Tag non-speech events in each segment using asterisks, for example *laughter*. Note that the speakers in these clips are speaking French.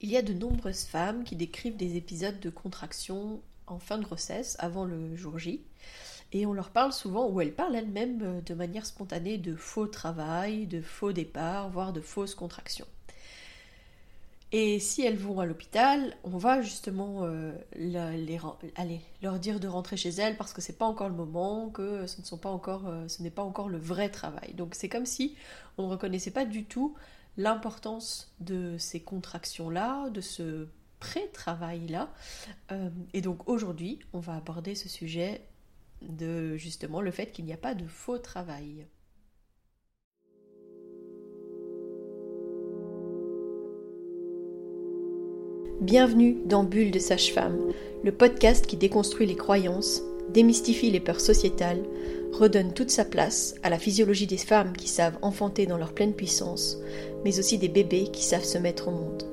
Il y a de nombreuses femmes qui décrivent des épisodes de contraction en fin de grossesse, avant le jour J, et on leur parle souvent, ou elles parlent elles-mêmes euh, de manière spontanée, de faux travail, de faux départ, voire de fausses contractions. Et si elles vont à l'hôpital, on va justement euh, leur dire de rentrer chez elles parce que c'est pas encore le moment, que ce ne pas euh, ce n'est pas encore le vrai travail. Donc c'est comme si on ne reconnaissait pas du tout l'importance de ces contractions-là, de ce pré-travail-là. Euh, et donc aujourd'hui, on va aborder ce sujet de justement le fait qu'il n'y a pas de faux travail. Bienvenue dans Bulle de Sage-Femme, le podcast qui déconstruit les croyances, démystifie les peurs sociétales, redonne toute sa place à la physiologie des femmes qui savent enfanter dans leur pleine puissance, mais aussi des bébés qui savent se mettre au monde.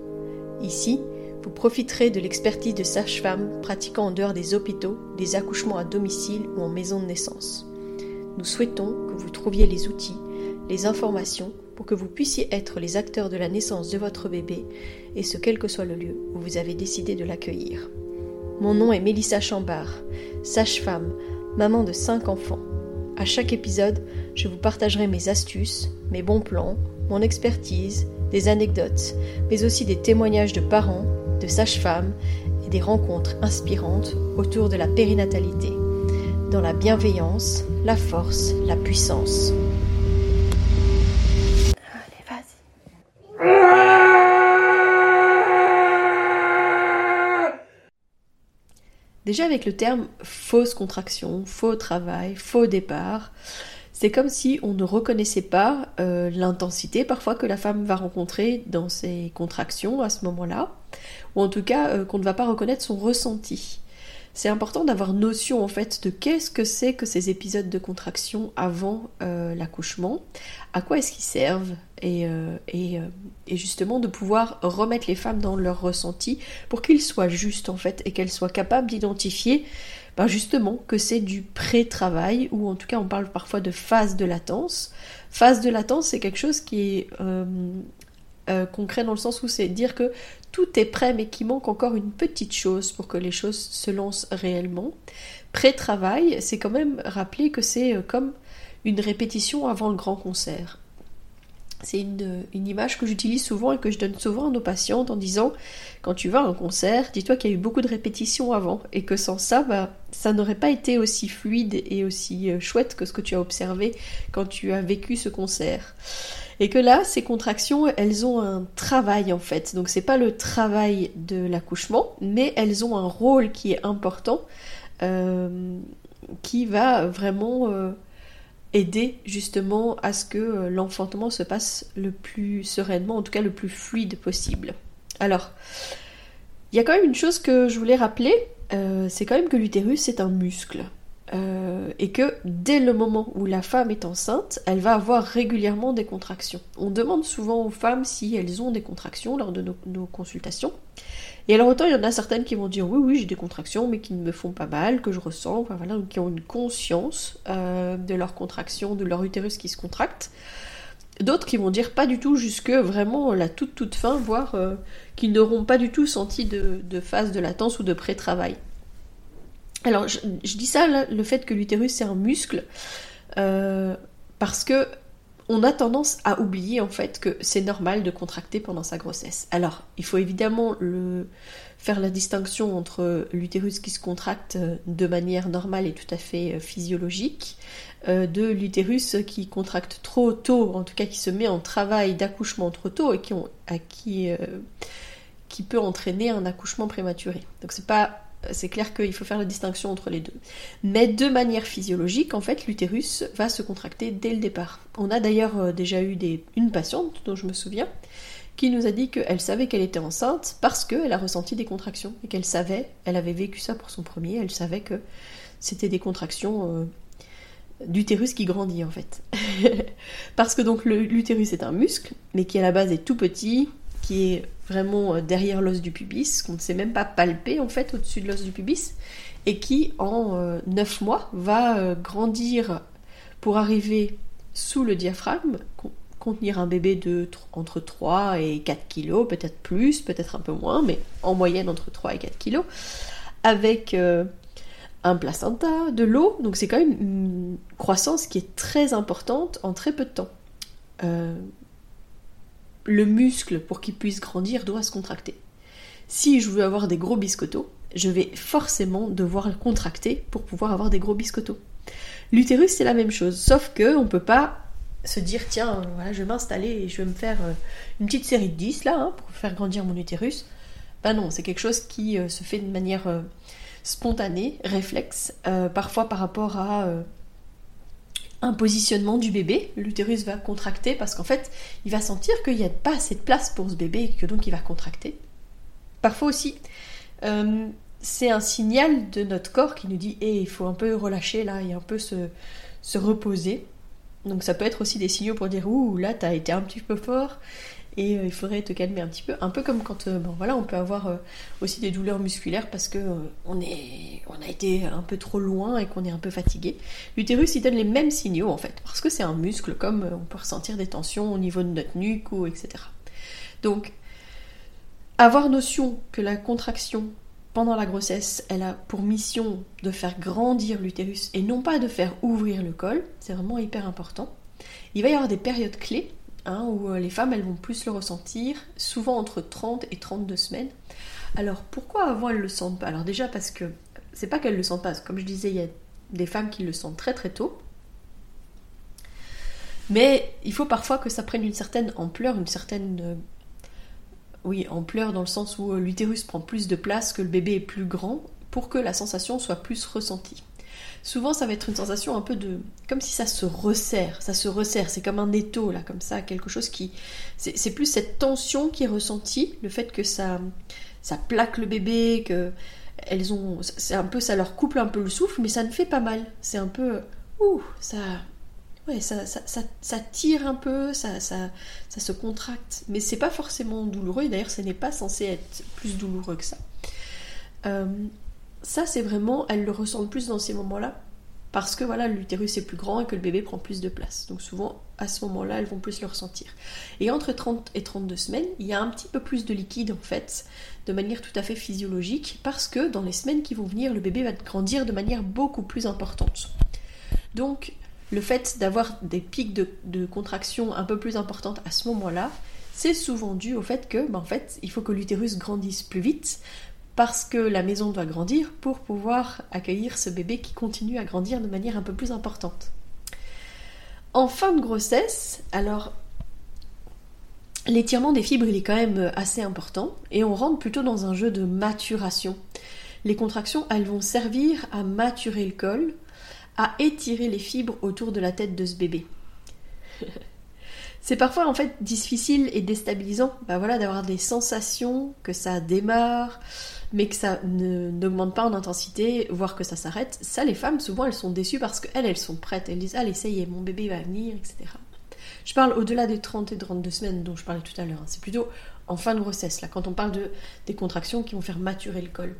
Ici, vous profiterez de l'expertise de sages-femmes pratiquant en dehors des hôpitaux, des accouchements à domicile ou en maison de naissance. Nous souhaitons que vous trouviez les outils, les informations pour que vous puissiez être les acteurs de la naissance de votre bébé, et ce quel que soit le lieu où vous avez décidé de l'accueillir. Mon nom est Mélissa Chambard, sage-femme, maman de cinq enfants. À chaque épisode, je vous partagerai mes astuces, mes bons plans, mon expertise, des anecdotes, mais aussi des témoignages de parents, de sages-femmes et des rencontres inspirantes autour de la périnatalité, dans la bienveillance, la force, la puissance. Allez, vas-y. Déjà avec le terme fausse contraction, faux travail, faux départ, c'est comme si on ne reconnaissait pas euh, l'intensité parfois que la femme va rencontrer dans ses contractions à ce moment-là, ou en tout cas euh, qu'on ne va pas reconnaître son ressenti. C'est important d'avoir notion en fait de qu'est-ce que c'est que ces épisodes de contraction avant euh, l'accouchement, à quoi est-ce qu'ils servent, et, et, et, justement de pouvoir remettre les femmes dans leur ressenti pour qu'ils soient justes en fait et qu'elles soient capables d'identifier ben justement que c'est du pré-travail, ou en tout cas on parle parfois de phase de latence. Phase de latence, c'est quelque chose qui est euh, euh, concret dans le sens où c'est dire que tout est prêt mais qu'il manque encore une petite chose pour que les choses se lancent réellement. Pré-travail, c'est quand même rappeler que c'est euh, comme une répétition avant le grand concert. C'est une, image que j'utilise souvent et que je donne souvent à nos patientes en disant quand tu vas à un concert, dis-toi qu'il y a eu beaucoup de répétitions avant et que sans ça, bah, ça n'aurait pas été aussi fluide et aussi euh, chouette que ce que tu as observé quand tu as vécu ce concert. Et que là, ces contractions, elles ont un travail en fait. Donc c'est pas le travail de l'accouchement, mais elles ont un rôle qui est important, euh, qui va vraiment euh, aider justement à ce que euh, l'enfantement se passe le plus sereinement, en tout cas le plus fluide possible. Alors, il y a quand même une chose que je voulais rappeler, euh, c'est quand même que l'utérus est un muscle. Euh, et que dès le moment où la femme est enceinte, elle va avoir régulièrement des contractions. On demande souvent aux femmes si elles ont des contractions lors de nos consultations. Et alors autant il y en a certaines qui vont dire oui oui j'ai des contractions mais qui ne me font pas mal, que je ressens, voilà, qui ont une conscience euh, de leur contraction, de leur utérus qui se contracte. D'autres qui vont dire pas du tout jusque vraiment la toute toute fin, voire euh, qui n'auront pas du tout senti de, phase de latence ou de pré-travail. Alors je, dis ça, le fait que l'utérus c'est un muscle, euh, parce que on a tendance à oublier en fait que c'est normal de contracter pendant sa grossesse. Alors, il faut évidemment faire la distinction entre l'utérus qui se contracte de manière normale et tout à fait euh, physiologique, euh, de l'utérus qui contracte trop tôt, en tout cas qui se met en travail d'accouchement trop tôt et qui, euh, qui peut entraîner un accouchement prématuré. Donc c'est pas c'est clair qu'il faut faire la distinction entre les deux. Mais de manière physiologique, en fait, l'utérus va se contracter dès le départ. On a d'ailleurs euh, déjà eu une patiente, dont je me souviens, qui nous a dit qu'elle savait qu'elle était enceinte parce qu'elle a ressenti des contractions et qu'elle savait, elle avait vécu ça pour son premier, elle savait que c'était des contractions euh, d'utérus qui grandit en fait. *laughs* parce que donc l'utérus est un muscle, mais qui à la base est tout petit, qui est vraiment euh, derrière l'os du pubis, qu'on ne sait même pas palper en fait au-dessus de l'os du pubis, et qui en 9 euh, mois va euh, grandir pour arriver sous le diaphragme, contenir un bébé de entre 3 et 4 kilos, peut-être plus, peut-être un peu moins, mais en moyenne entre 3 et 4 kilos, avec un placenta, de l'eau, donc c'est quand même une croissance qui est très importante en très peu de temps. Le muscle, pour qu'il puisse grandir, doit se contracter. Si je veux avoir des gros biscottos, je vais forcément devoir le contracter pour pouvoir avoir des gros biscottos. L'utérus, c'est la même chose, sauf que on peut pas se dire tiens, voilà, je vais m'installer et je vais me faire euh, une petite série de 10 là hein, pour faire grandir mon utérus. Ben non, c'est quelque chose qui euh, se fait de manière euh, spontanée, réflexe, parfois par rapport à un positionnement du bébé. L'utérus va contracter parce qu'en fait, il va sentir qu'il n'y a pas assez de place pour ce bébé et que donc il va contracter. Parfois aussi, c'est un signal de notre corps qui nous dit Eh, il faut un peu relâcher là et un peu se, se reposer. Donc ça peut être aussi des signaux pour dire Ouh, là, t'as été un petit peu fort et euh, il faudrait te calmer un petit peu. Un peu comme quand euh, bon, voilà, on peut avoir euh, aussi des douleurs musculaires parce que on, est, on a été un peu trop loin et qu'on est un peu fatigué. L'utérus, il donne les mêmes signaux en fait, parce que c'est un muscle, comme on peut ressentir des tensions au niveau de notre nuque etc. Donc, avoir notion que la contraction pendant la grossesse, elle a pour mission de faire grandir l'utérus et non pas de faire ouvrir le col. C'est vraiment hyper important. Il va y avoir des périodes clés hein, où euh, les femmes elles vont plus le ressentir, souvent entre 30 et 32 semaines. Alors pourquoi avant elles le sentent pas? Alors déjà parce que c'est pas qu'elles le sentent pas, comme je disais, il y a des femmes qui le sentent très très tôt. Mais il faut parfois que ça prenne une certaine ampleur, une certaine euh, oui, ampleur dans le sens où euh, l'utérus prend plus de place, que le bébé est plus grand, pour que la sensation soit plus ressentie. Souvent, ça va être une sensation un peu de. comme si ça se resserre, ça se resserre, c'est comme un étau, là, comme ça, quelque chose qui. C'est plus cette tension qui est ressentie, le fait que ça, ça plaque le bébé, que. Elles ont. C'est un peu. ça leur couple un peu le souffle, mais ça ne fait pas mal. C'est un peu. Ouh, ça ouais, ça, ça, ça, tire un peu, ça, ça, ça se contracte, mais c'est pas forcément douloureux, d'ailleurs ce n'est pas censé être plus douloureux que ça. Euh, ça c'est vraiment, elles le ressentent plus dans ces moments-là, parce que voilà, l'utérus est plus grand et que le bébé prend plus de place. Donc souvent, à ce moment-là, elles vont plus le ressentir. Et entre 30 et 32 semaines, il y a un petit peu plus de liquide en fait, de manière tout à fait physiologique, parce que dans les semaines qui vont venir, le bébé va grandir de manière beaucoup plus importante. Donc le fait d'avoir des pics de, contraction un peu plus importantes à ce moment-là, c'est souvent dû au fait que, ben, en fait, il faut que l'utérus grandisse plus vite parce que la maison doit grandir pour pouvoir accueillir ce bébé qui continue à grandir de manière un peu plus importante. En fin de grossesse, alors l'étirement des fibres il est quand même assez important et on rentre plutôt dans un jeu de maturation. Les contractions, elles vont servir à maturer le col à étirer les fibres autour de la tête de ce bébé. C'est parfois en fait difficile et déstabilisant bah voilà, d'avoir des sensations que ça démarre, mais que ça n'augmente pas en intensité, voire que ça s'arrête. Ça, les femmes, souvent, elles sont déçues parce qu'elles, elles sont prêtes. Elles disent, allez, ça y est, mon bébé va venir, etc. Je parle au-delà des 30 et 32 semaines dont je parlais tout à l'heure. Hein. C'est plutôt en fin de grossesse, là, quand on parle de, des contractions qui vont faire maturer le col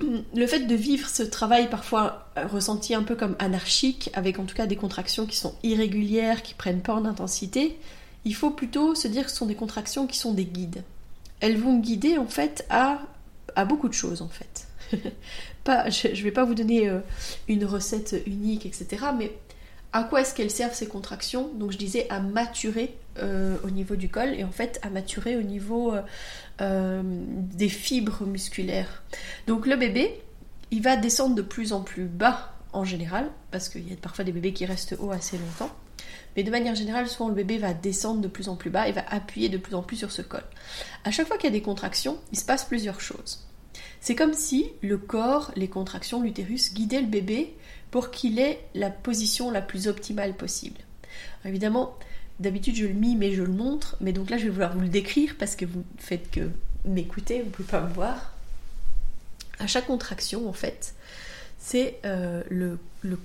le fait de vivre ce travail parfois ressenti un peu comme anarchique, avec en tout cas des contractions qui sont irrégulières, qui prennent pas en intensité, il faut plutôt se dire que ce sont des contractions qui sont des guides. Elles vont guider en fait à, beaucoup de choses en fait. *laughs* pas, je ne vais pas vous donner euh, une recette unique, etc. Mais à quoi est-ce qu'elles servent ces contractions? Donc je disais à maturer euh, au niveau du col et en fait à maturer au niveau euh, des fibres musculaires. Donc le bébé, il va descendre de plus en plus bas en général, parce qu'il y a parfois des bébés qui restent hauts assez longtemps. Mais de manière générale, souvent le bébé va descendre de plus en plus bas et va appuyer de plus en plus sur ce col. À chaque fois qu'il y a des contractions, il se passe plusieurs choses. C'est comme si le corps, les contractions, l'utérus guidaient le bébé pour qu'il ait la position la plus optimale possible. évidemment, d'habitude je le mime et je le montre, mais donc là je vais vouloir vous le décrire parce que vous faites que m'écouter, vous ne pouvez pas me voir. À chaque contraction, en fait, c'est euh,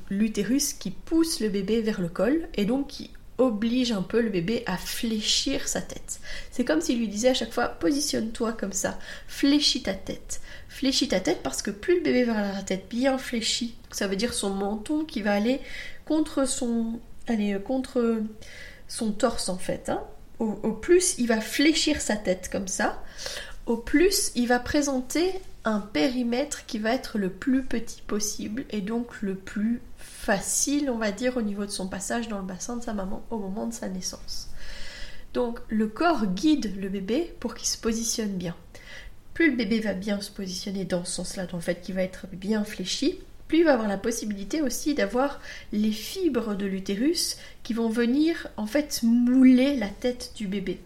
l'utérus qui pousse le bébé vers le col et donc qui oblige un peu le bébé à fléchir sa tête. C'est comme s'il lui disait à chaque fois positionne-toi comme ça, fléchis ta tête. Fléchis ta tête parce que plus le bébé va avoir la tête bien fléchie, ça veut dire son menton qui va aller contre son allez, contre son torse en fait. Hein. Au, plus il va fléchir sa tête comme ça, au plus il va présenter un périmètre qui va être le plus petit possible et donc le plus facile, on va dire, au niveau de son passage dans le bassin de sa maman au moment de sa naissance. Donc le corps guide le bébé pour qu'il se positionne bien. Plus le bébé va bien se positionner dans ce sens-là, le fait qu'il va être bien fléchi, plus il va avoir la possibilité aussi d'avoir les fibres de l'utérus qui vont venir en fait mouler la tête du bébé.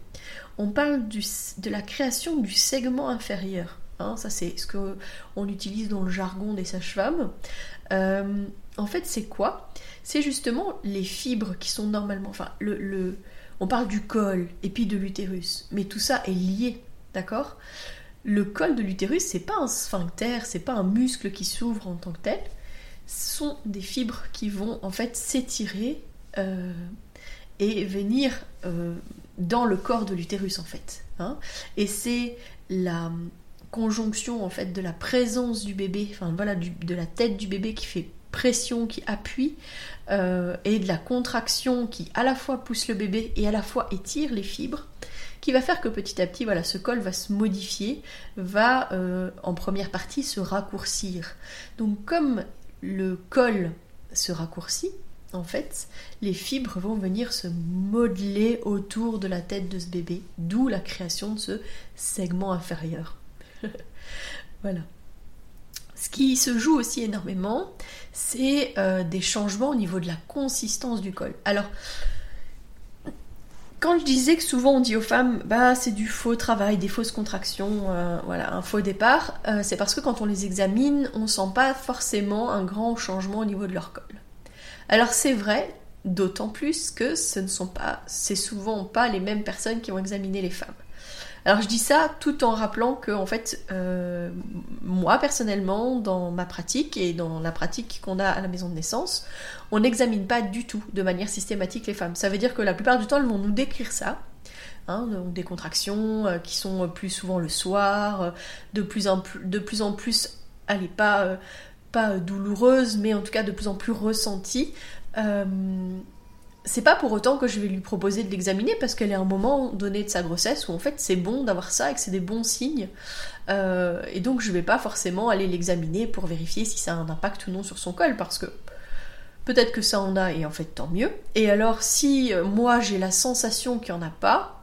On parle de la création du segment inférieur. Hein, ça c'est ce qu'on utilise dans le jargon des sages-femmes. Euh, en fait, c'est quoi? C'est justement les fibres qui sont normalement. Enfin, le, on parle du col et puis de l'utérus, mais tout ça est lié, d'accord? Le col de l'utérus, c'est pas un sphincter, c'est pas un muscle qui s'ouvre en tant que tel. Ce sont des fibres qui vont en fait s'étirer euh, et venir euh, dans le corps de l'utérus en fait. Hein et c'est la conjonction en fait de la présence du bébé, enfin voilà, de la tête du bébé qui fait pression, qui appuie, euh, et de la contraction qui à la fois pousse le bébé et à la fois étire les fibres, qui va faire que petit à petit, voilà, ce col va se modifier, va euh, en première partie se raccourcir. Donc comme le col se raccourcit, en fait, les fibres vont venir se modeler autour de la tête de ce bébé, d'où la création de ce segment inférieur. *laughs* voilà. Ce qui se joue aussi énormément, c'est euh, des changements au niveau de la consistance du col. Alors, quand je disais que souvent on dit aux femmes, bah c'est du faux travail, des fausses contractions, euh, voilà, un faux départ, euh, c'est parce que quand on les examine, on sent pas forcément un grand changement au niveau de leur col. Alors c'est vrai, d'autant plus que ce ne sont pas, c'est souvent pas les mêmes personnes qui ont examiné les femmes. Alors je dis ça tout en rappelant que en fait, euh, moi personnellement, dans ma pratique et dans la pratique qu'on a à la maison de naissance, on n'examine pas du tout de manière systématique les femmes. Ça veut dire que la plupart du temps, elles vont nous décrire ça. Hein, des contractions euh, qui sont plus souvent le soir, euh, de plus en plus, de plus, en plus allez, pas, pas douloureuses, mais en tout cas de plus en plus ressenties c'est pas pour autant que je vais lui proposer de l'examiner parce qu'elle est à un moment donné de sa grossesse où en fait c'est bon d'avoir ça et que c'est des bons signes. Euh, et donc je vais pas forcément aller l'examiner pour vérifier si ça a un impact ou non sur son col parce que peut-être que ça en a et en fait tant mieux. Et alors si euh, moi j'ai la sensation qu'il n'y en a pas,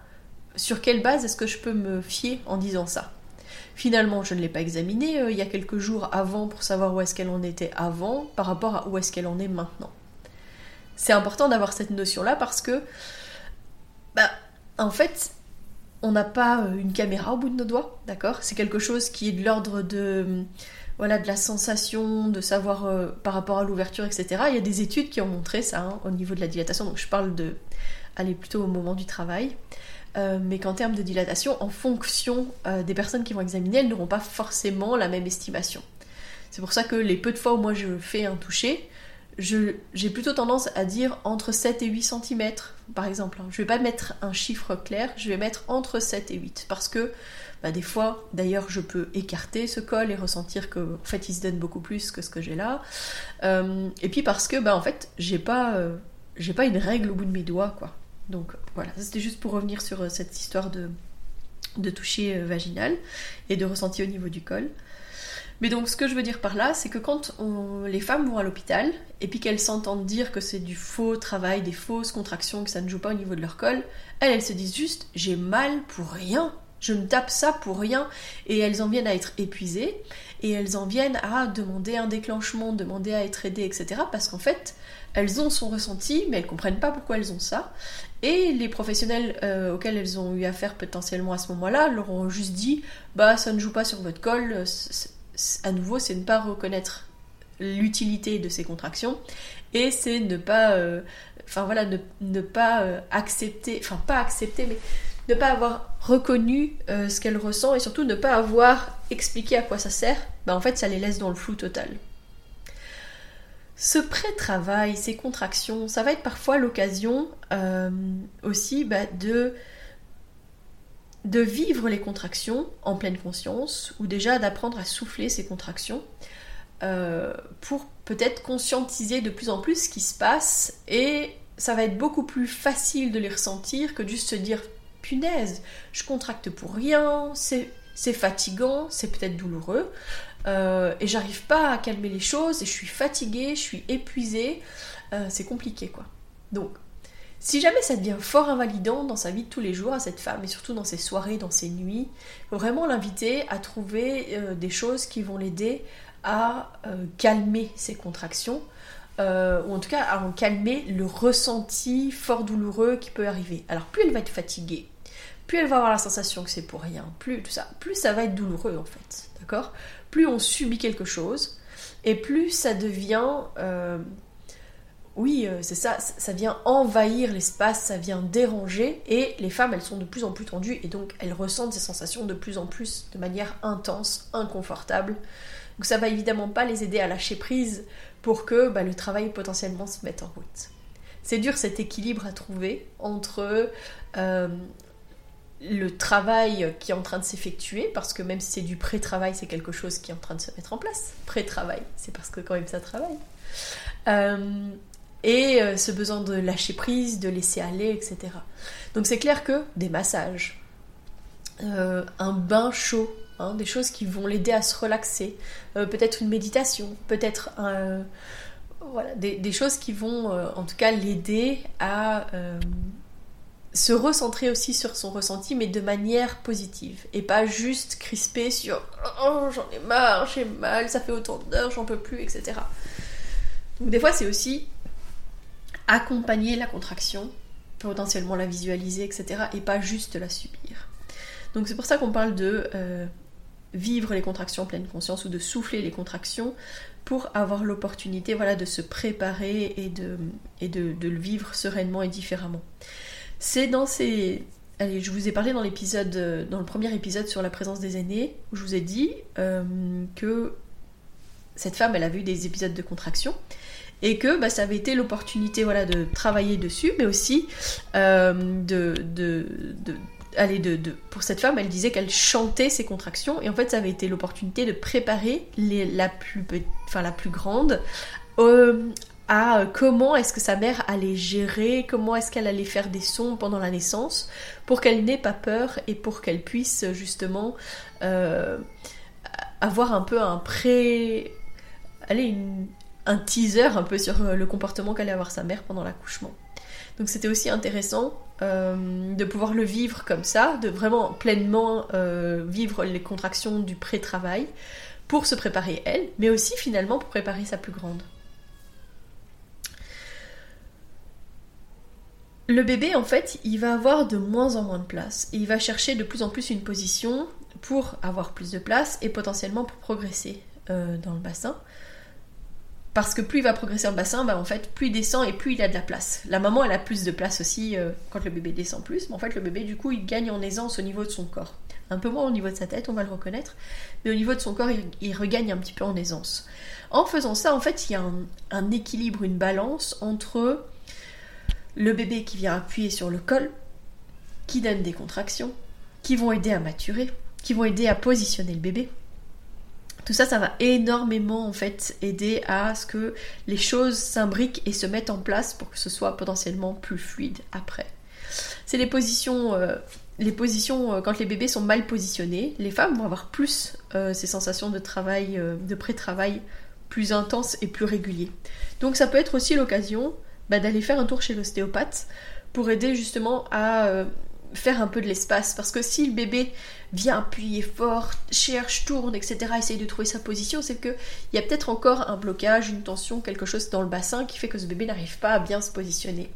sur quelle base est-ce que je peux me fier en disant ça? Finalement, je ne l'ai pas examinée euh, il y a quelques jours avant pour savoir où est-ce qu'elle en était avant par rapport à où est-ce qu'elle en est maintenant. C'est important d'avoir cette notion-là parce que, bah, en fait, on n'a pas euh, une caméra au bout de nos doigts, d'accord? C'est quelque chose qui est de l'ordre de, voilà, de la sensation, de savoir euh, par rapport à l'ouverture, etc. Il y a des études qui ont montré ça hein, au niveau de la dilatation. Donc je parle de aller plutôt au moment du travail. Euh, mais qu'en termes de dilatation, en fonction des personnes qui vont examiner, elles n'auront pas forcément la même estimation. C'est pour ça que les peu de fois où moi je fais un toucher, j'ai plutôt tendance à dire entre 7 et 8 cm, par exemple. Je vais pas mettre un chiffre clair, je vais mettre entre 7 et 8. Parce que bah, des fois, d'ailleurs, je peux écarter ce col et ressentir que en fait, il se donne beaucoup plus que ce que j'ai là. Euh, et puis parce que, bah, en fait, j'ai pas, euh, pas une règle au bout de mes doigts, quoi. Donc voilà, c'était juste pour revenir sur euh, cette histoire de, de toucher vaginal et de ressenti au niveau du col. Mais donc ce que je veux dire par là, c'est que quand les femmes vont à l'hôpital et puis qu'elles s'entendent dire que c'est du faux travail, des fausses contractions, que ça ne joue pas au niveau de leur col, elles, elles se disent juste j'ai mal pour rien, je me tape ça pour rien et elles en viennent à être épuisées et elles en viennent à demander un déclenchement, demander à être aidées, etc. Parce qu'en fait, elles ont son ressenti, mais elles comprennent pas pourquoi elles ont ça. Et les professionnels euh, auxquels elles ont eu affaire potentiellement à ce moment-là leur ont juste dit bah ça ne joue pas sur votre col, à nouveau, c'est ne pas reconnaître l'utilité de ces contractions et c'est ne pas, euh, voilà, ne, pas euh, accepter, enfin pas accepter, mais ne pas avoir reconnu euh, ce qu'elle ressent et surtout ne pas avoir expliqué à quoi ça sert, bah en fait ça les laisse dans le flou total. Ce pré-travail, ces contractions, ça va être parfois l'occasion aussi bah, de de vivre les contractions en pleine conscience, ou déjà d'apprendre à souffler ces contractions, euh, pour peut-être conscientiser de plus en plus ce qui se passe et ça va être beaucoup plus facile de les ressentir que juste se dire punaise, je contracte pour rien, c'est fatigant, c'est peut-être douloureux, euh, et j'arrive pas à calmer les choses, et je suis fatiguée, je suis épuisée, euh, c'est compliqué quoi. Donc, si jamais ça devient fort invalidant dans sa vie de tous les jours à cette femme, et surtout dans ses soirées, dans ses nuits, faut vraiment l'inviter à trouver euh, des choses qui vont l'aider à calmer ses contractions, euh, ou en tout cas à en calmer le ressenti fort douloureux qui peut arriver. Alors plus elle va être fatiguée, plus elle va avoir la sensation que c'est pour rien, plus tout ça, plus ça va être douloureux en fait, d'accord? Plus on subit quelque chose, et plus ça devient, euh, oui, euh, c'est ça, ça vient envahir l'espace, ça vient déranger, et les femmes, elles sont de plus en plus tendues, et donc elles ressentent ces sensations de plus en plus, de manière intense, inconfortable. Donc ça va évidemment pas les aider à lâcher prise pour que bah, le travail potentiellement se mette en route. C'est dur cet équilibre à trouver entre euh, le travail qui est en train de s'effectuer, parce que même si c'est du pré-travail, c'est quelque chose qui est en train de se mettre en place. Pré-travail, c'est parce que quand même ça travaille. Euh, et euh, ce besoin de lâcher prise, de laisser aller, etc. Donc c'est clair que des massages, un bain chaud Hein, des choses qui vont l'aider à se relaxer, euh, peut-être une méditation, peut-être des, choses qui vont euh, en tout cas l'aider à euh, se recentrer aussi sur son ressenti, mais de manière positive, et pas juste crisper sur oh j'en ai marre, j'ai mal, ça fait autant d'heures, j'en peux plus, etc. Donc des fois c'est aussi accompagner la contraction, potentiellement la visualiser, etc., et pas juste la subir. Donc c'est pour ça qu'on parle de vivre les contractions en pleine conscience ou de souffler les contractions pour avoir l'opportunité voilà, de se préparer et, de, et de, le vivre sereinement et différemment. C'est dans ces... Allez, je vous ai parlé dans l'épisode, dans le premier épisode sur la présence des aînés, où je vous ai dit euh, que cette femme, elle a vu des épisodes de contraction et que bah, ça avait été l'opportunité voilà, de travailler dessus, mais aussi euh, de, de, pour cette femme, elle disait qu'elle chantait ses contractions, et en fait, ça avait été l'opportunité de préparer la, plus, enfin, la plus grande euh, à comment est-ce que sa mère allait gérer, comment est-ce qu'elle allait faire des sons pendant la naissance, pour qu'elle n'ait pas peur et pour qu'elle puisse justement euh, avoir un peu un pré... Allez, un teaser un peu sur le comportement qu'allait avoir sa mère pendant l'accouchement. Donc c'était aussi intéressant euh, de pouvoir le vivre comme ça, de vraiment pleinement euh, vivre les contractions du pré-travail pour se préparer elle, mais aussi finalement pour préparer sa plus grande. Le bébé, en fait, il va avoir de moins en moins de place et il va chercher de plus en plus une position pour avoir plus de place et potentiellement pour progresser euh, dans le bassin. Parce que plus il va progresser en bassin, bah en fait, plus il descend et plus il a de la place. La maman, elle a plus de place aussi euh, quand le bébé descend plus. Mais en fait, le bébé, du coup, il gagne en aisance au niveau de son corps. Un peu moins au niveau de sa tête, on va le reconnaître. Mais au niveau de son corps, il, regagne un petit peu en aisance. En faisant ça, en fait, il y a un, équilibre, une balance entre le bébé qui vient appuyer sur le col, qui donne des contractions, qui vont aider à maturer, qui vont aider à positionner le bébé, tout ça, ça va énormément en fait aider à ce que les choses s'imbriquent et se mettent en place pour que ce soit potentiellement plus fluide après. C'est les positions, euh, les positions euh, quand les bébés sont mal positionnés, les femmes vont avoir plus euh, ces sensations de travail, de pré-travail plus intenses et plus réguliers. Donc ça peut être aussi l'occasion bah, d'aller faire un tour chez l'ostéopathe pour aider justement à faire un peu de l'espace. Parce que si le bébé vient appuyer fort, cherche, tourne, etc., essaye de trouver sa position, c'est qu'il y a peut-être encore un blocage, une tension, quelque chose dans le bassin qui fait que ce bébé n'arrive pas à bien se positionner.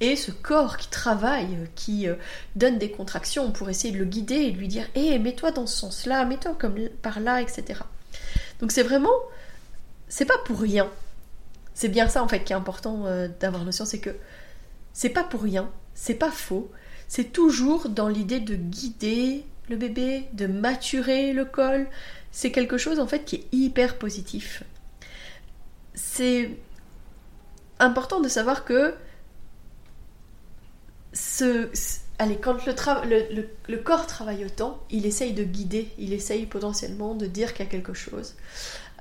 Et ce corps qui travaille, qui euh, donne des contractions pour essayer de le guider et de lui dire Hé, eh, mets-toi dans ce sens-là, mets-toi comme par là, etc. Donc c'est vraiment. C'est pas pour rien. C'est bien ça en fait qui est important euh, d'avoir notion, c'est que c'est pas pour rien, c'est pas faux, c'est toujours dans l'idée de guider le bébé, de maturer le col. C'est quelque chose en fait qui est hyper positif. C'est important de savoir que ce, allez, quand le, corps travaille autant, il essaye de guider, il essaye potentiellement de dire qu'il y a quelque chose.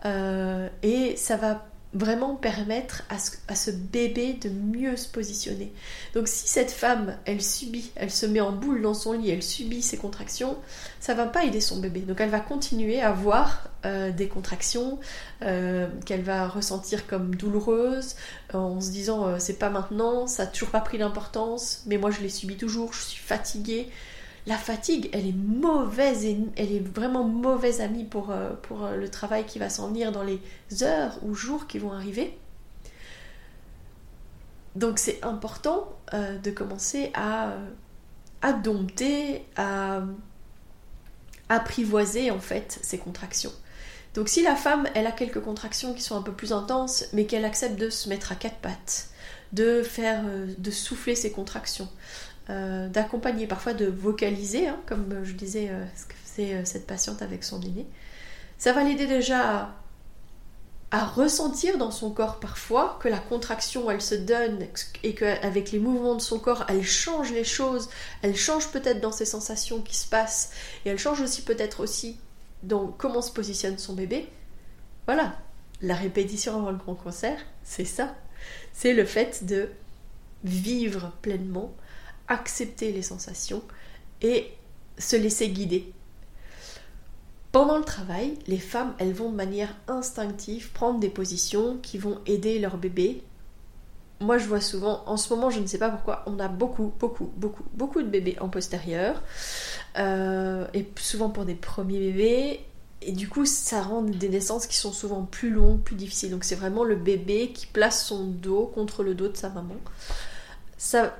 Euh, et ça va vraiment permettre à ce, bébé de mieux se positionner. Donc si cette femme, elle subit, elle se met en boule dans son lit, elle subit ses contractions, ça va pas aider son bébé. Donc elle va continuer à avoir euh, des contractions euh, qu'elle va ressentir comme douloureuses, en se disant c'est pas maintenant, ça a toujours pas pris d'importance, mais moi je les subis toujours, je suis fatiguée la fatigue, elle est mauvaise elle est vraiment mauvaise amie pour, euh, euh, le travail qui va s'en venir dans les heures ou jours qui vont arriver. Donc c'est important euh, de commencer à, à dompter, à apprivoiser en fait ces contractions. Donc si la femme, elle a quelques contractions qui sont un peu plus intenses, mais qu'elle accepte de se mettre à quatre pattes, de faire, de souffler ses contractions, euh, d'accompagner, parfois de vocaliser, hein, comme je disais euh, ce que faisait euh, cette patiente avec son aîné. Ça va l'aider déjà à, ressentir dans son corps parfois que la contraction elle se donne et qu'avec les mouvements de son corps elle change les choses, elle change peut-être dans ses sensations qui se passent et elle change aussi peut-être aussi dans comment se positionne son bébé. Voilà, la répétition avant le grand concert, c'est ça. C'est le fait de vivre pleinement accepter les sensations et se laisser guider. Pendant le travail, les femmes, elles vont de manière instinctive prendre des positions qui vont aider leur bébé. Moi, je vois souvent, en ce moment, je ne sais pas pourquoi, on a beaucoup, beaucoup, beaucoup, beaucoup de bébés en postérieur, euh, et souvent pour des premiers bébés, et du coup, ça rend des naissances qui sont souvent plus longues, plus difficiles. Donc, c'est vraiment le bébé qui place son dos contre le dos de sa maman. Ça,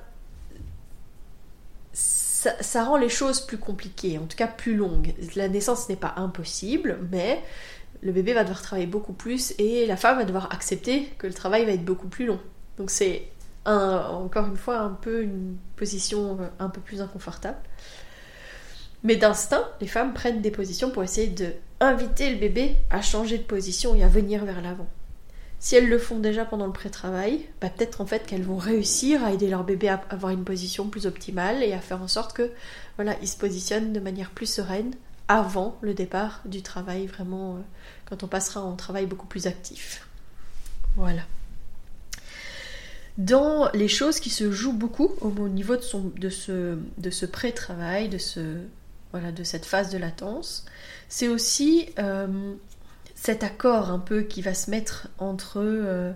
ça, rend les choses plus compliquées, en tout cas plus longues. La naissance n'est pas impossible, mais le bébé va devoir travailler beaucoup plus et la femme va devoir accepter que le travail va être beaucoup plus long. Donc c'est encore une fois un peu une position euh, un peu plus inconfortable. Mais d'instinct, les femmes prennent des positions pour essayer de inviter le bébé à changer de position et à venir vers l'avant. Si elles le font déjà pendant le pré-travail, bah, peut-être en fait qu'elles vont réussir à aider leur bébé à avoir une position plus optimale et à faire en sorte que voilà, il se positionne de manière plus sereine avant le départ du travail, vraiment euh, quand on passera en travail beaucoup plus actif. Voilà. Dans les choses qui se jouent beaucoup au niveau de, ce, de ce pré-travail, de, ce, voilà, de cette phase de latence, c'est aussi euh, cet accord un peu qui va se mettre entre euh,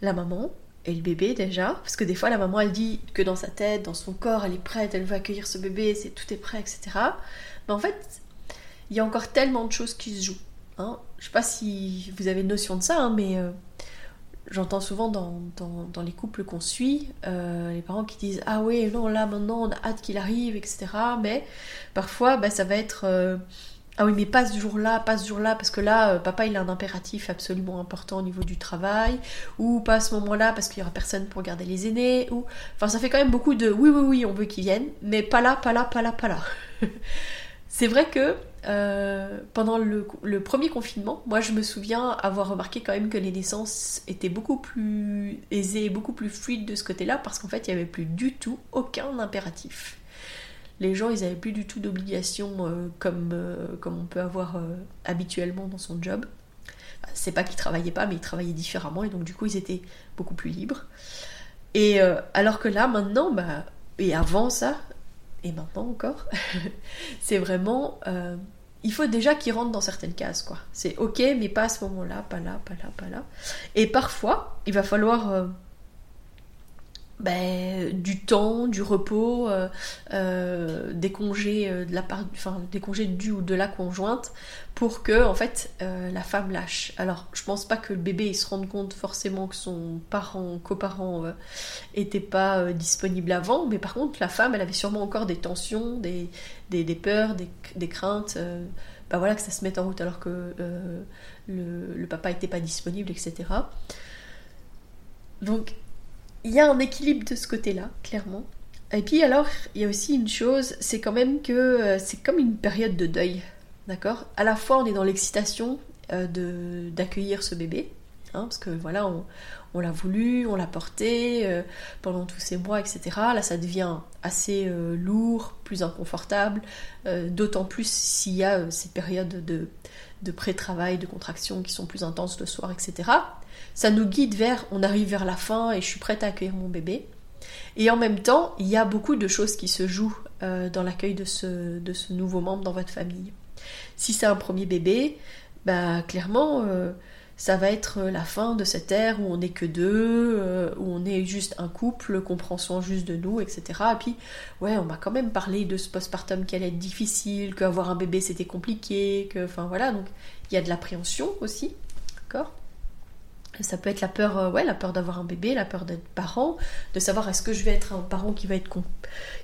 la maman et le bébé déjà, parce que des fois la maman elle dit que dans sa tête, dans son corps, elle est prête, elle veut accueillir ce bébé, c'est tout est prêt, etc. Mais en fait, il y a encore tellement de choses qui se jouent. Hein. Je sais pas si vous avez une notion de ça, hein, mais euh, j'entends souvent dans, les couples qu'on suit, euh, les parents qui disent Ah oui, non, là maintenant on a hâte qu'il arrive, etc. Mais parfois, bah, ça va être ah oui, mais pas ce jour-là, pas ce jour-là, parce que là, euh, papa, il a un impératif absolument important au niveau du travail, ou pas à ce moment-là, parce qu'il y aura personne pour garder les aînés, ou... Enfin, ça fait quand même beaucoup de oui, oui, oui, on veut qu'ils viennent, mais pas là, pas là, pas là, pas là. *laughs* C'est vrai que euh, pendant le, le, premier confinement, moi je me souviens avoir remarqué quand même que les naissances étaient beaucoup plus aisées, beaucoup plus fluides de ce côté-là, parce qu'en fait, il n'y avait plus du tout aucun impératif les gens, ils n'avaient plus du tout d'obligations euh, comme, euh, comme on peut avoir euh, habituellement dans son job. C'est pas qu'ils travaillaient pas, mais ils travaillaient différemment et donc du coup, ils étaient beaucoup plus libres. Et alors que là, maintenant, bah, et avant ça, et maintenant encore, *laughs* c'est vraiment. il faut déjà qu'ils rentrent dans certaines cases, quoi. C'est ok, mais pas à ce moment-là, pas là, pas là, pas là. Et parfois, il va falloir ben, du temps, du repos, euh, euh, des congés euh, de la part, enfin des congés du ou de la conjointe, pour que en fait la femme lâche. Alors je pense pas que le bébé il se rende compte forcément que son parent, coparent était pas disponible avant, mais par contre la femme elle avait sûrement encore des tensions, des, des, peurs, des, des craintes. ben voilà que ça se mette en route alors que le, le papa était pas disponible, etc. Donc il y a un équilibre de ce côté-là, clairement. Et puis alors, il y a aussi une chose, c'est quand même que euh, c'est comme une période de deuil, d'accord? À la fois, on est dans l'excitation euh, d'accueillir ce bébé, Hein, parce que voilà, on, l'a voulu, on l'a porté euh, pendant tous ces mois, etc. Là, ça devient assez lourd, plus inconfortable, d'autant plus s'il y a ces périodes de, de pré-travail, de contraction qui sont plus intenses le soir, etc. Ça nous guide vers, on arrive vers la fin et je suis prête à accueillir mon bébé. Et en même temps, il y a beaucoup de choses qui se jouent dans l'accueil de ce, de ce nouveau membre dans votre famille. Si c'est un premier bébé, bah clairement ça va être euh, la fin de cette ère où on n'est que deux, euh, où on est juste un couple, qu'on prend soin juste de nous, etc. Et puis, ouais, on m'a quand même parlé de ce postpartum qui allait être difficile, qu'avoir un bébé c'était compliqué, que, enfin voilà, donc il y a de l'appréhension aussi, d'accord? Ça peut être la peur, euh, ouais, la peur d'avoir un bébé, la peur d'être parent, de savoir est-ce que je vais être un parent qui va être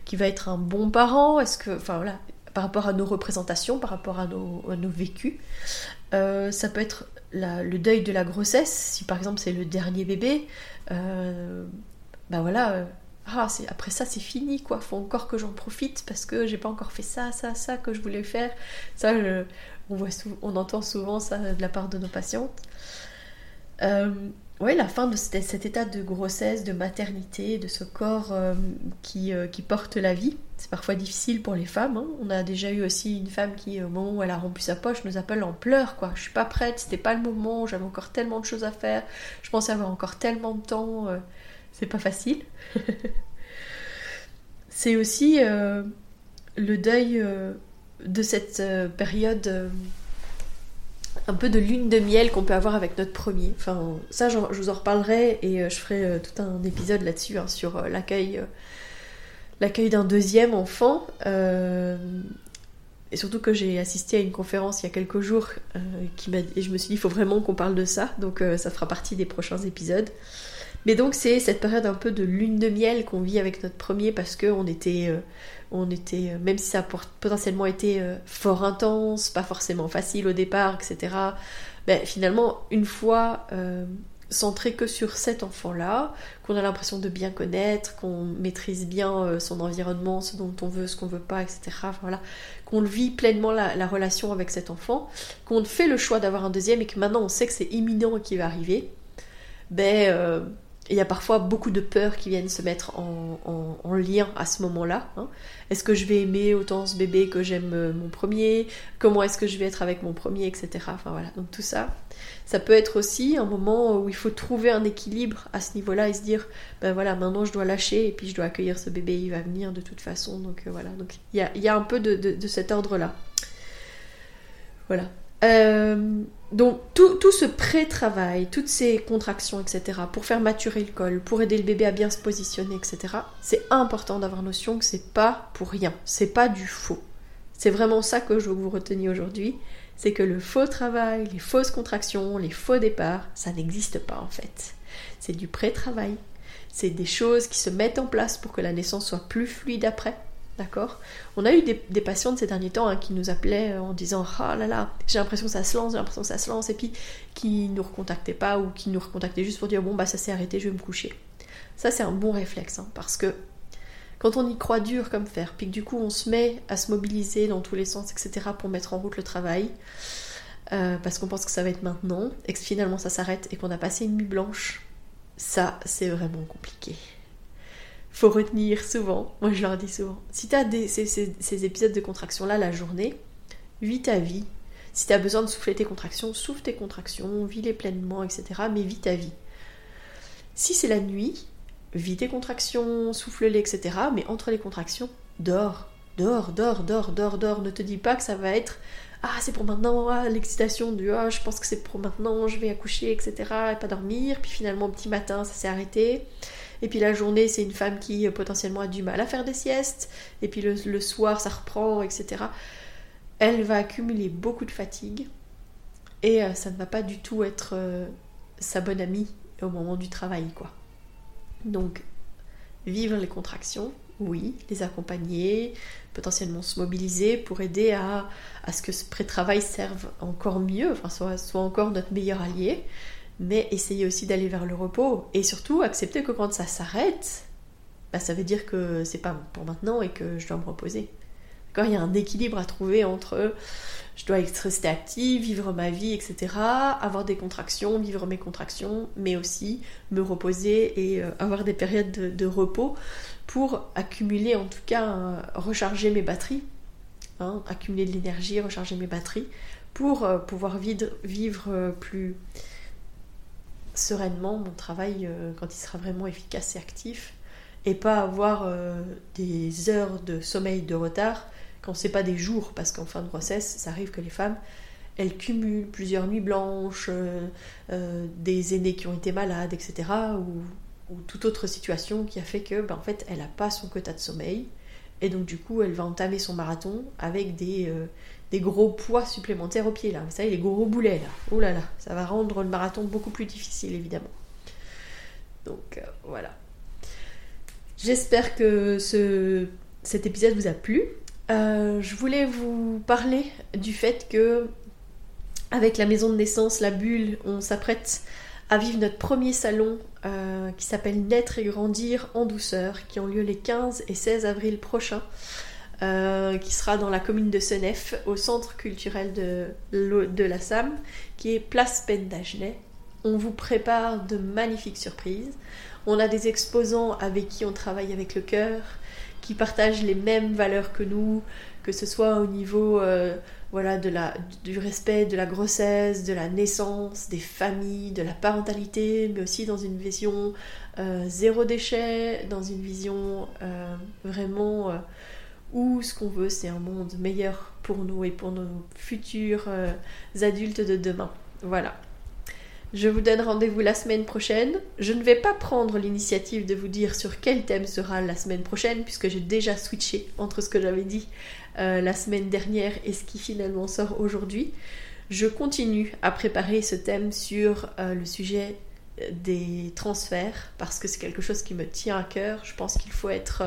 qui va être un bon parent, est-ce que, enfin voilà, par rapport à nos représentations, par rapport à nos, nos vécus. ça peut être le deuil de la grossesse, si par exemple c'est le dernier bébé, euh, bah voilà, euh, ah, après ça c'est fini quoi, faut encore que j'en profite parce que j'ai pas encore fait ça, ça, ça que je voulais faire. Ça, on, voit on entend souvent ça de la part de nos patientes. Euh, oui, la fin de cet, état de grossesse, de maternité, de ce corps euh, qui, qui, porte la vie. C'est parfois difficile pour les femmes. Hein. On a déjà eu aussi une femme qui, au moment où elle a rompu sa poche, nous appelle en pleurs. Quoi. Je suis pas prête, c'était pas le moment, j'avais encore tellement de choses à faire, je pensais avoir encore tellement de temps. Euh, c'est pas facile. *laughs* C'est aussi le deuil de cette période un peu de lune de miel qu'on peut avoir avec notre premier. Enfin, ça, je vous en reparlerai et euh, je ferai euh, tout un épisode là-dessus, hein, sur euh, l'accueil, l'accueil d'un deuxième enfant. et surtout que j'ai assisté à une conférence il y a quelques jours qui m'a, et je me suis dit, il faut vraiment qu'on parle de ça, donc ça fera partie des prochains épisodes. Mais donc c'est cette période un peu de lune de miel qu'on vit avec notre premier parce qu'on était on était, euh, même si ça a potentiellement été euh, fort intense, pas forcément facile au départ, etc. Ben, finalement, une fois euh, centré que sur cet enfant-là, qu'on a l'impression de bien connaître, qu'on maîtrise bien son environnement, ce dont on veut, ce qu'on veut pas, etc. voilà, qu'on vit pleinement la, relation avec cet enfant, qu'on fait le choix d'avoir un deuxième et que maintenant on sait que c'est imminent qui va arriver, ben il y a parfois beaucoup de peurs qui viennent se mettre en, lien à ce moment-là. Hein. Est-ce que je vais aimer autant ce bébé que j'aime euh, mon premier? Comment est-ce que je vais être avec mon premier, etc. Enfin voilà, donc tout ça. Ça peut être aussi un moment où il faut trouver un équilibre à ce niveau-là et se dire, ben voilà, maintenant je dois lâcher et puis je dois accueillir ce bébé, il va venir de toute façon. Donc euh, voilà, donc il y a, un peu de cet ordre-là. Voilà. Euh, donc tout, ce pré-travail, toutes ces contractions, etc., pour faire maturer le col, pour aider le bébé à bien se positionner, etc., c'est important d'avoir notion que c'est pas pour rien, c'est pas du faux. C'est vraiment ça que je veux que vous reteniez aujourd'hui, c'est que le faux travail, les fausses contractions, les faux départs, ça n'existe pas en fait. C'est du pré-travail, c'est des choses qui se mettent en place pour que la naissance soit plus fluide après, D'accord On a eu des, des, patientes ces derniers temps hein, qui nous appelaient euh, en disant Ah là là, j'ai l'impression que ça se lance, j'ai l'impression que ça se lance, et puis qui ne nous recontactaient pas ou qui nous recontactaient juste pour dire Bon, bah ça s'est arrêté, je vais me coucher. Ça, c'est un bon réflexe hein, parce que quand on y croit dur comme fer, puis que du coup on se met à se mobiliser dans tous les sens, etc., pour mettre en route le travail, euh, parce qu'on pense que ça va être maintenant, et que finalement ça s'arrête et qu'on a passé une nuit blanche, ça, c'est vraiment compliqué faut retenir souvent, moi je leur dis souvent, si tu as ces, épisodes de contraction-là la journée, vis ta vie. Si tu as besoin de souffler tes contractions, souffle tes contractions, vis-les pleinement, etc. Mais vis ta vie. Si c'est la nuit, vis tes contractions, souffle-les, etc. Mais entre les contractions, dors, dors, dors, dors, dors, dors. Ne te dis pas que ça va être ah c'est pour maintenant, ah, l'excitation du ah je pense que c'est pour maintenant, je vais accoucher, etc. et pas dormir. Puis finalement petit matin ça s'est arrêté. Et puis la journée, c'est une femme qui euh, potentiellement a du mal à faire des siestes. Et puis le, soir, ça reprend, etc. Elle va accumuler beaucoup de fatigue. Et euh, ça ne va pas du tout être euh, sa bonne amie au moment du travail, quoi. Donc, vivre les contractions, oui, les accompagner, potentiellement se mobiliser pour aider à, ce que ce pré-travail serve encore mieux, enfin soit, soit encore notre meilleur allié mais essayer aussi d'aller vers le repos et surtout accepter que quand ça s'arrête, bah, ça veut dire que c'est pas pour maintenant et que je dois me reposer. Il y a un équilibre à trouver entre je dois rester active, vivre ma vie, etc. Avoir des contractions, vivre mes contractions, mais aussi me reposer et euh, avoir des périodes de, repos pour accumuler, en tout cas, euh, recharger mes batteries, hein, accumuler de l'énergie, recharger mes batteries, pour euh, pouvoir vivre, plus sereinement mon travail quand il sera vraiment efficace et actif, et pas avoir des heures de sommeil de retard quand c'est pas des jours, parce qu'en fin de grossesse, ça arrive que les femmes, elles cumulent plusieurs nuits blanches, euh, euh, des aînés qui ont été malades, etc. Ou, toute autre situation qui a fait que, ben, en fait, elle n'a pas son quota de sommeil. Et donc, du coup, elle va entamer son marathon avec des, euh, gros poids supplémentaires au pied, là. Vous savez, les gros boulets, là. Oh là là, ça va rendre le marathon beaucoup plus difficile, évidemment. Donc, voilà. J'espère que ce, cet épisode vous a plu. Euh, je voulais vous parler du fait que, avec la maison de naissance, la bulle, on s'apprête à vivre notre premier salon euh, qui s'appelle Naître et grandir en douceur, qui ont lieu les 15 et 16 avril prochains, euh, qui sera dans la commune de Senef, au centre culturel de, la SAM, qui est Place Pendagenet. On vous prépare de magnifiques surprises. On a des exposants avec qui on travaille avec le cœur, qui partagent les mêmes valeurs que nous, que ce soit au niveau euh, voilà, de la, du respect de la grossesse, de la naissance, des familles, de la parentalité, mais aussi dans une vision euh, zéro déchet, dans une vision euh, vraiment où ce qu'on veut, c'est un monde meilleur pour nous et pour nos futurs adultes de demain. Voilà. Je vous donne rendez-vous la semaine prochaine. Je ne vais pas prendre l'initiative de vous dire sur quel thème sera la semaine prochaine, puisque j'ai déjà switché entre ce que j'avais dit euh, la semaine dernière et ce qui finalement sort aujourd'hui. Je continue à préparer ce thème sur euh, le sujet euh, des transferts, parce que c'est quelque chose qui me tient à cœur. Je pense qu'il faut être...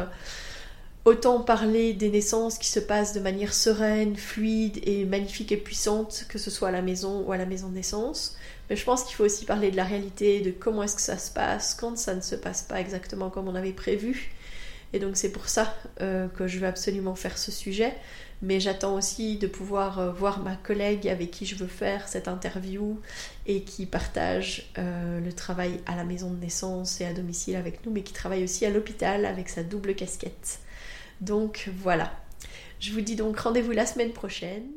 Autant parler des naissances qui se passent de manière sereine, fluide et magnifique et puissante, que ce soit à la maison ou à la maison de naissance. Mais je pense qu'il faut aussi parler de la réalité, de comment est-ce que ça se passe quand ça ne se passe pas exactement comme on avait prévu. Et donc c'est pour ça euh, que je veux absolument faire ce sujet. Mais j'attends aussi de pouvoir euh, voir ma collègue avec qui je veux faire cette interview et qui partage euh, le travail à la maison de naissance et à domicile avec nous, mais qui travaille aussi à l'hôpital avec sa double casquette. Donc voilà. Je vous dis donc rendez-vous la semaine prochaine.